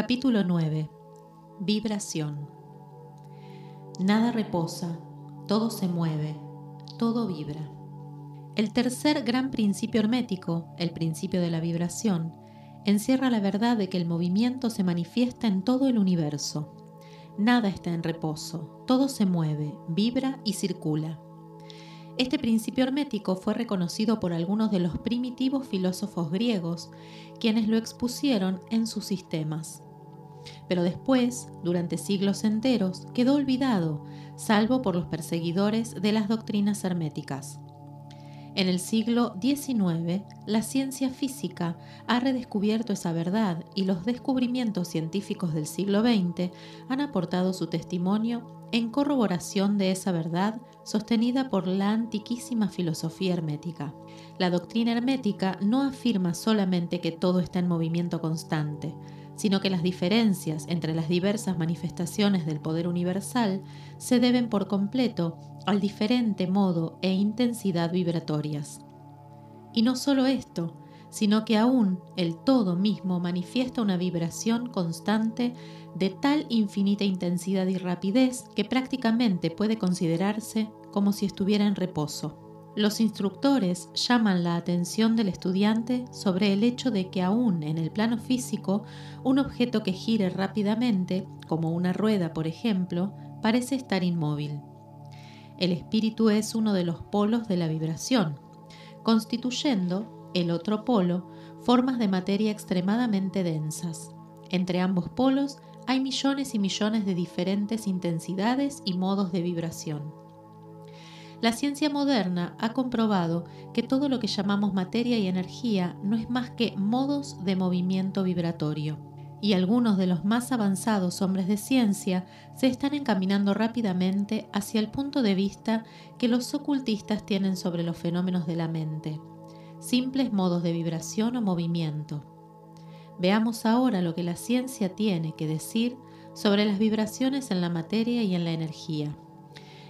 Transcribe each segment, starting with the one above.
Capítulo 9. Vibración. Nada reposa, todo se mueve, todo vibra. El tercer gran principio hermético, el principio de la vibración, encierra la verdad de que el movimiento se manifiesta en todo el universo. Nada está en reposo, todo se mueve, vibra y circula. Este principio hermético fue reconocido por algunos de los primitivos filósofos griegos, quienes lo expusieron en sus sistemas. Pero después, durante siglos enteros, quedó olvidado, salvo por los perseguidores de las doctrinas herméticas. En el siglo XIX, la ciencia física ha redescubierto esa verdad y los descubrimientos científicos del siglo XX han aportado su testimonio en corroboración de esa verdad sostenida por la antiquísima filosofía hermética. La doctrina hermética no afirma solamente que todo está en movimiento constante, sino que las diferencias entre las diversas manifestaciones del poder universal se deben por completo al diferente modo e intensidad vibratorias. Y no solo esto, sino que aún el todo mismo manifiesta una vibración constante de tal infinita intensidad y rapidez que prácticamente puede considerarse como si estuviera en reposo. Los instructores llaman la atención del estudiante sobre el hecho de que aún en el plano físico, un objeto que gire rápidamente, como una rueda por ejemplo, parece estar inmóvil. El espíritu es uno de los polos de la vibración, constituyendo el otro polo, formas de materia extremadamente densas. Entre ambos polos hay millones y millones de diferentes intensidades y modos de vibración. La ciencia moderna ha comprobado que todo lo que llamamos materia y energía no es más que modos de movimiento vibratorio, y algunos de los más avanzados hombres de ciencia se están encaminando rápidamente hacia el punto de vista que los ocultistas tienen sobre los fenómenos de la mente simples modos de vibración o movimiento. Veamos ahora lo que la ciencia tiene que decir sobre las vibraciones en la materia y en la energía.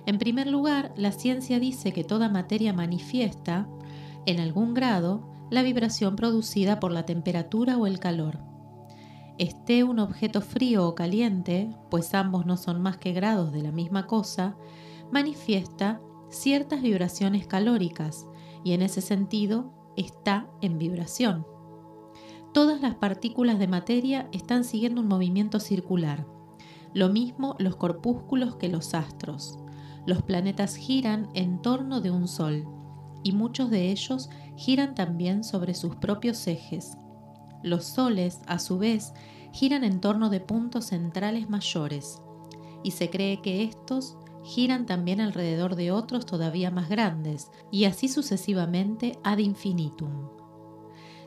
En primer lugar, la ciencia dice que toda materia manifiesta, en algún grado, la vibración producida por la temperatura o el calor. Esté un objeto frío o caliente, pues ambos no son más que grados de la misma cosa, manifiesta ciertas vibraciones calóricas y en ese sentido está en vibración. Todas las partículas de materia están siguiendo un movimiento circular. Lo mismo los corpúsculos que los astros. Los planetas giran en torno de un sol y muchos de ellos giran también sobre sus propios ejes. Los soles, a su vez, giran en torno de puntos centrales mayores y se cree que estos giran también alrededor de otros todavía más grandes, y así sucesivamente ad infinitum.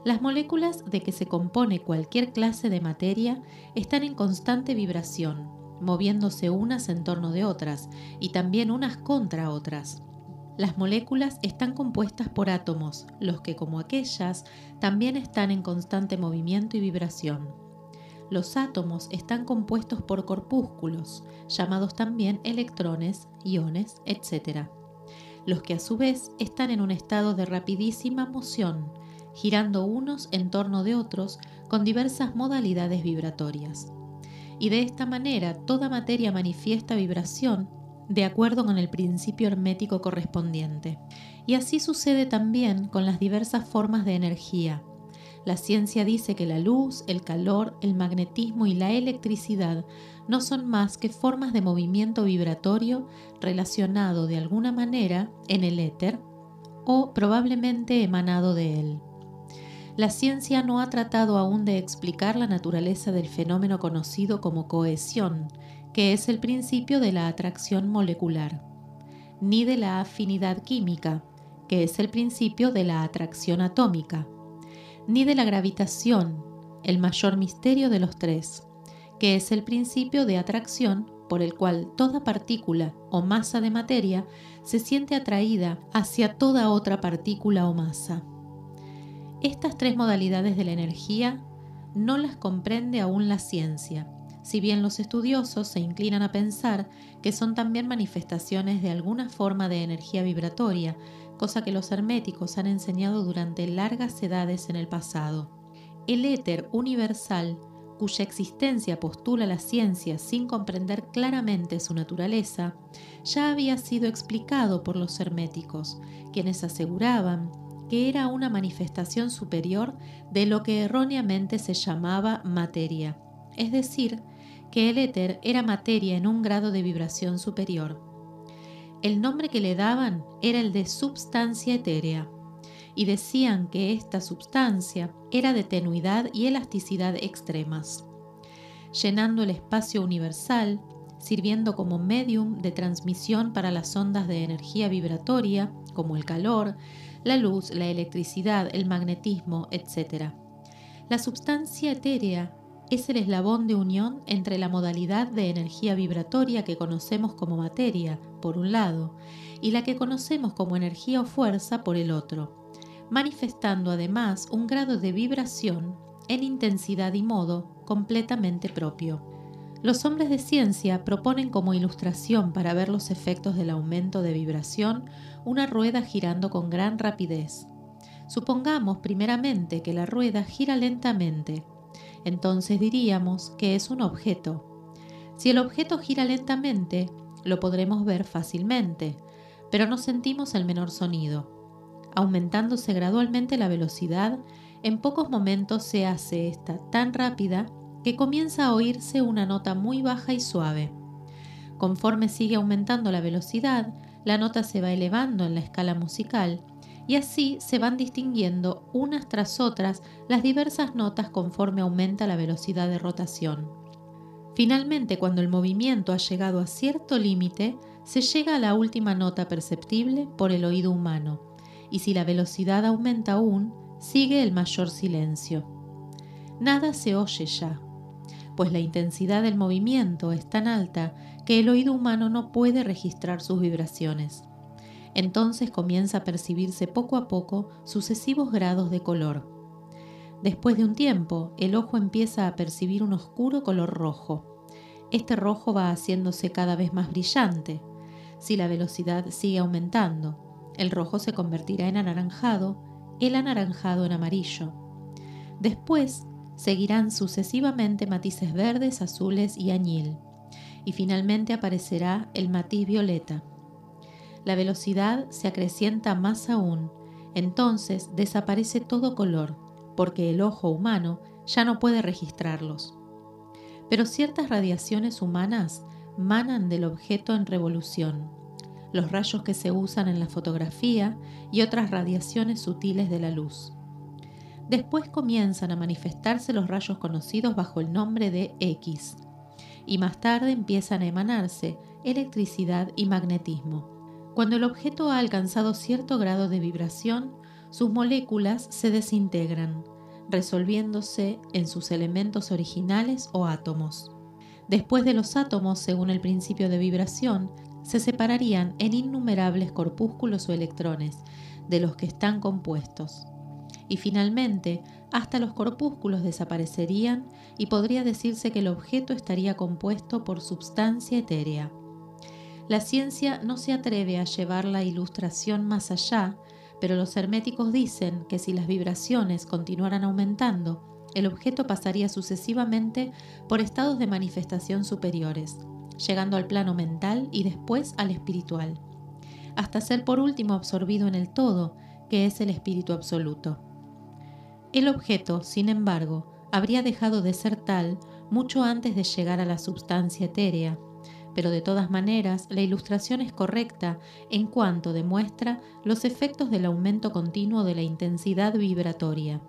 Las moléculas de que se compone cualquier clase de materia están en constante vibración, moviéndose unas en torno de otras y también unas contra otras. Las moléculas están compuestas por átomos, los que como aquellas también están en constante movimiento y vibración los átomos están compuestos por corpúsculos, llamados también electrones, iones, etc., los que a su vez están en un estado de rapidísima moción, girando unos en torno de otros con diversas modalidades vibratorias. Y de esta manera toda materia manifiesta vibración de acuerdo con el principio hermético correspondiente. Y así sucede también con las diversas formas de energía, la ciencia dice que la luz, el calor, el magnetismo y la electricidad no son más que formas de movimiento vibratorio relacionado de alguna manera en el éter o probablemente emanado de él. La ciencia no ha tratado aún de explicar la naturaleza del fenómeno conocido como cohesión, que es el principio de la atracción molecular, ni de la afinidad química, que es el principio de la atracción atómica ni de la gravitación, el mayor misterio de los tres, que es el principio de atracción por el cual toda partícula o masa de materia se siente atraída hacia toda otra partícula o masa. Estas tres modalidades de la energía no las comprende aún la ciencia, si bien los estudiosos se inclinan a pensar que son también manifestaciones de alguna forma de energía vibratoria, cosa que los herméticos han enseñado durante largas edades en el pasado. El éter universal, cuya existencia postula la ciencia sin comprender claramente su naturaleza, ya había sido explicado por los herméticos, quienes aseguraban que era una manifestación superior de lo que erróneamente se llamaba materia, es decir, que el éter era materia en un grado de vibración superior. El nombre que le daban era el de substancia etérea, y decían que esta substancia era de tenuidad y elasticidad extremas, llenando el espacio universal, sirviendo como medium de transmisión para las ondas de energía vibratoria, como el calor, la luz, la electricidad, el magnetismo, etc. La substancia etérea es el eslabón de unión entre la modalidad de energía vibratoria que conocemos como materia, por un lado, y la que conocemos como energía o fuerza, por el otro, manifestando además un grado de vibración en intensidad y modo completamente propio. Los hombres de ciencia proponen como ilustración para ver los efectos del aumento de vibración una rueda girando con gran rapidez. Supongamos primeramente que la rueda gira lentamente entonces diríamos que es un objeto. Si el objeto gira lentamente, lo podremos ver fácilmente, pero no sentimos el menor sonido. Aumentándose gradualmente la velocidad, en pocos momentos se hace esta tan rápida que comienza a oírse una nota muy baja y suave. Conforme sigue aumentando la velocidad, la nota se va elevando en la escala musical y así se van distinguiendo unas tras otras las diversas notas conforme aumenta la velocidad de rotación. Finalmente, cuando el movimiento ha llegado a cierto límite, se llega a la última nota perceptible por el oído humano, y si la velocidad aumenta aún, sigue el mayor silencio. Nada se oye ya, pues la intensidad del movimiento es tan alta que el oído humano no puede registrar sus vibraciones. Entonces comienza a percibirse poco a poco sucesivos grados de color. Después de un tiempo, el ojo empieza a percibir un oscuro color rojo. Este rojo va haciéndose cada vez más brillante. Si la velocidad sigue aumentando, el rojo se convertirá en anaranjado, el anaranjado en amarillo. Después seguirán sucesivamente matices verdes, azules y añil, y finalmente aparecerá el matiz violeta la velocidad se acrecienta más aún, entonces desaparece todo color, porque el ojo humano ya no puede registrarlos. Pero ciertas radiaciones humanas manan del objeto en revolución, los rayos que se usan en la fotografía y otras radiaciones sutiles de la luz. Después comienzan a manifestarse los rayos conocidos bajo el nombre de X, y más tarde empiezan a emanarse electricidad y magnetismo. Cuando el objeto ha alcanzado cierto grado de vibración, sus moléculas se desintegran, resolviéndose en sus elementos originales o átomos. Después de los átomos, según el principio de vibración, se separarían en innumerables corpúsculos o electrones, de los que están compuestos. Y finalmente, hasta los corpúsculos desaparecerían y podría decirse que el objeto estaría compuesto por substancia etérea. La ciencia no se atreve a llevar la ilustración más allá, pero los herméticos dicen que si las vibraciones continuaran aumentando, el objeto pasaría sucesivamente por estados de manifestación superiores, llegando al plano mental y después al espiritual, hasta ser por último absorbido en el todo, que es el espíritu absoluto. El objeto, sin embargo, habría dejado de ser tal mucho antes de llegar a la substancia etérea, pero de todas maneras la ilustración es correcta en cuanto demuestra los efectos del aumento continuo de la intensidad vibratoria.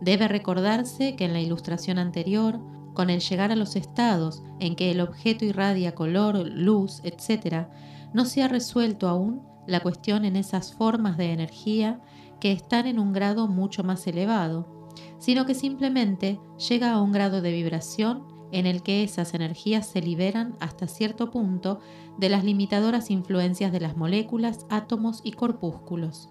Debe recordarse que en la ilustración anterior, con el llegar a los estados en que el objeto irradia color, luz, etc., no se ha resuelto aún la cuestión en esas formas de energía que están en un grado mucho más elevado, sino que simplemente llega a un grado de vibración en el que esas energías se liberan hasta cierto punto de las limitadoras influencias de las moléculas, átomos y corpúsculos.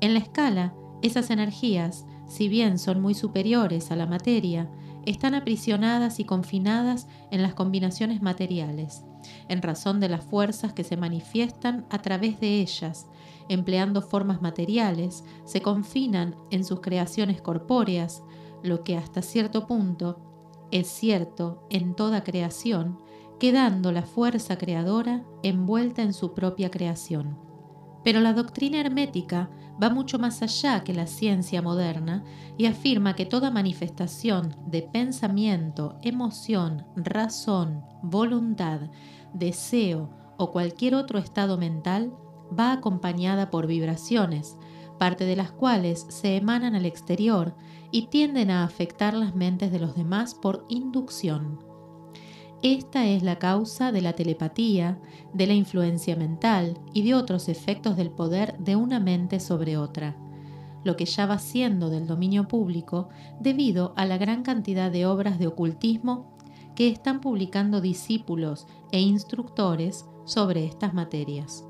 En la escala, esas energías, si bien son muy superiores a la materia, están aprisionadas y confinadas en las combinaciones materiales, en razón de las fuerzas que se manifiestan a través de ellas, empleando formas materiales, se confinan en sus creaciones corpóreas, lo que hasta cierto punto es cierto en toda creación, quedando la fuerza creadora envuelta en su propia creación. Pero la doctrina hermética va mucho más allá que la ciencia moderna y afirma que toda manifestación de pensamiento, emoción, razón, voluntad, deseo o cualquier otro estado mental va acompañada por vibraciones, parte de las cuales se emanan al exterior y tienden a afectar las mentes de los demás por inducción. Esta es la causa de la telepatía, de la influencia mental y de otros efectos del poder de una mente sobre otra, lo que ya va siendo del dominio público debido a la gran cantidad de obras de ocultismo que están publicando discípulos e instructores sobre estas materias.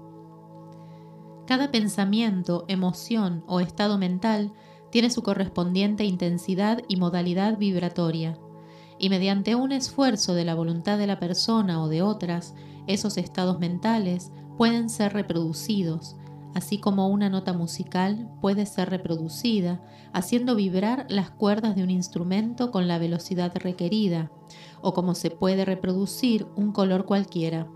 Cada pensamiento, emoción o estado mental tiene su correspondiente intensidad y modalidad vibratoria y mediante un esfuerzo de la voluntad de la persona o de otras, esos estados mentales pueden ser reproducidos, así como una nota musical puede ser reproducida, haciendo vibrar las cuerdas de un instrumento con la velocidad requerida, o como se puede reproducir un color cualquiera.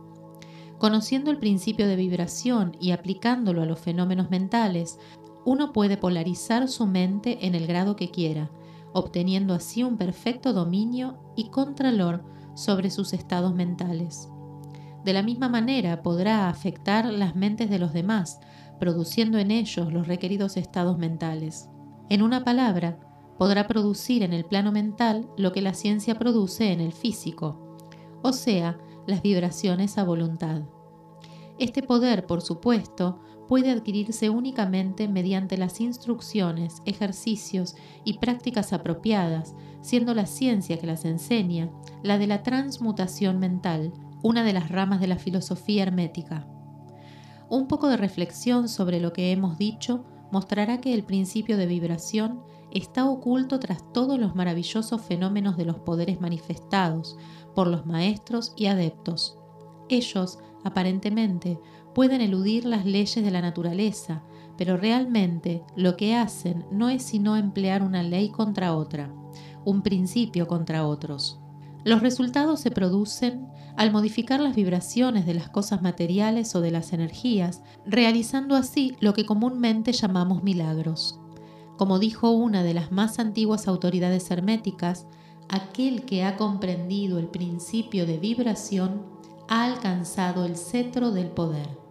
Conociendo el principio de vibración y aplicándolo a los fenómenos mentales, uno puede polarizar su mente en el grado que quiera, obteniendo así un perfecto dominio y contralor sobre sus estados mentales. De la misma manera podrá afectar las mentes de los demás, produciendo en ellos los requeridos estados mentales. En una palabra, podrá producir en el plano mental lo que la ciencia produce en el físico, o sea, las vibraciones a voluntad. Este poder, por supuesto, puede adquirirse únicamente mediante las instrucciones, ejercicios y prácticas apropiadas, siendo la ciencia que las enseña la de la transmutación mental, una de las ramas de la filosofía hermética. Un poco de reflexión sobre lo que hemos dicho mostrará que el principio de vibración está oculto tras todos los maravillosos fenómenos de los poderes manifestados por los maestros y adeptos. Ellos, aparentemente, pueden eludir las leyes de la naturaleza, pero realmente lo que hacen no es sino emplear una ley contra otra, un principio contra otros. Los resultados se producen al modificar las vibraciones de las cosas materiales o de las energías, realizando así lo que comúnmente llamamos milagros. Como dijo una de las más antiguas autoridades herméticas, aquel que ha comprendido el principio de vibración ha alcanzado el cetro del poder.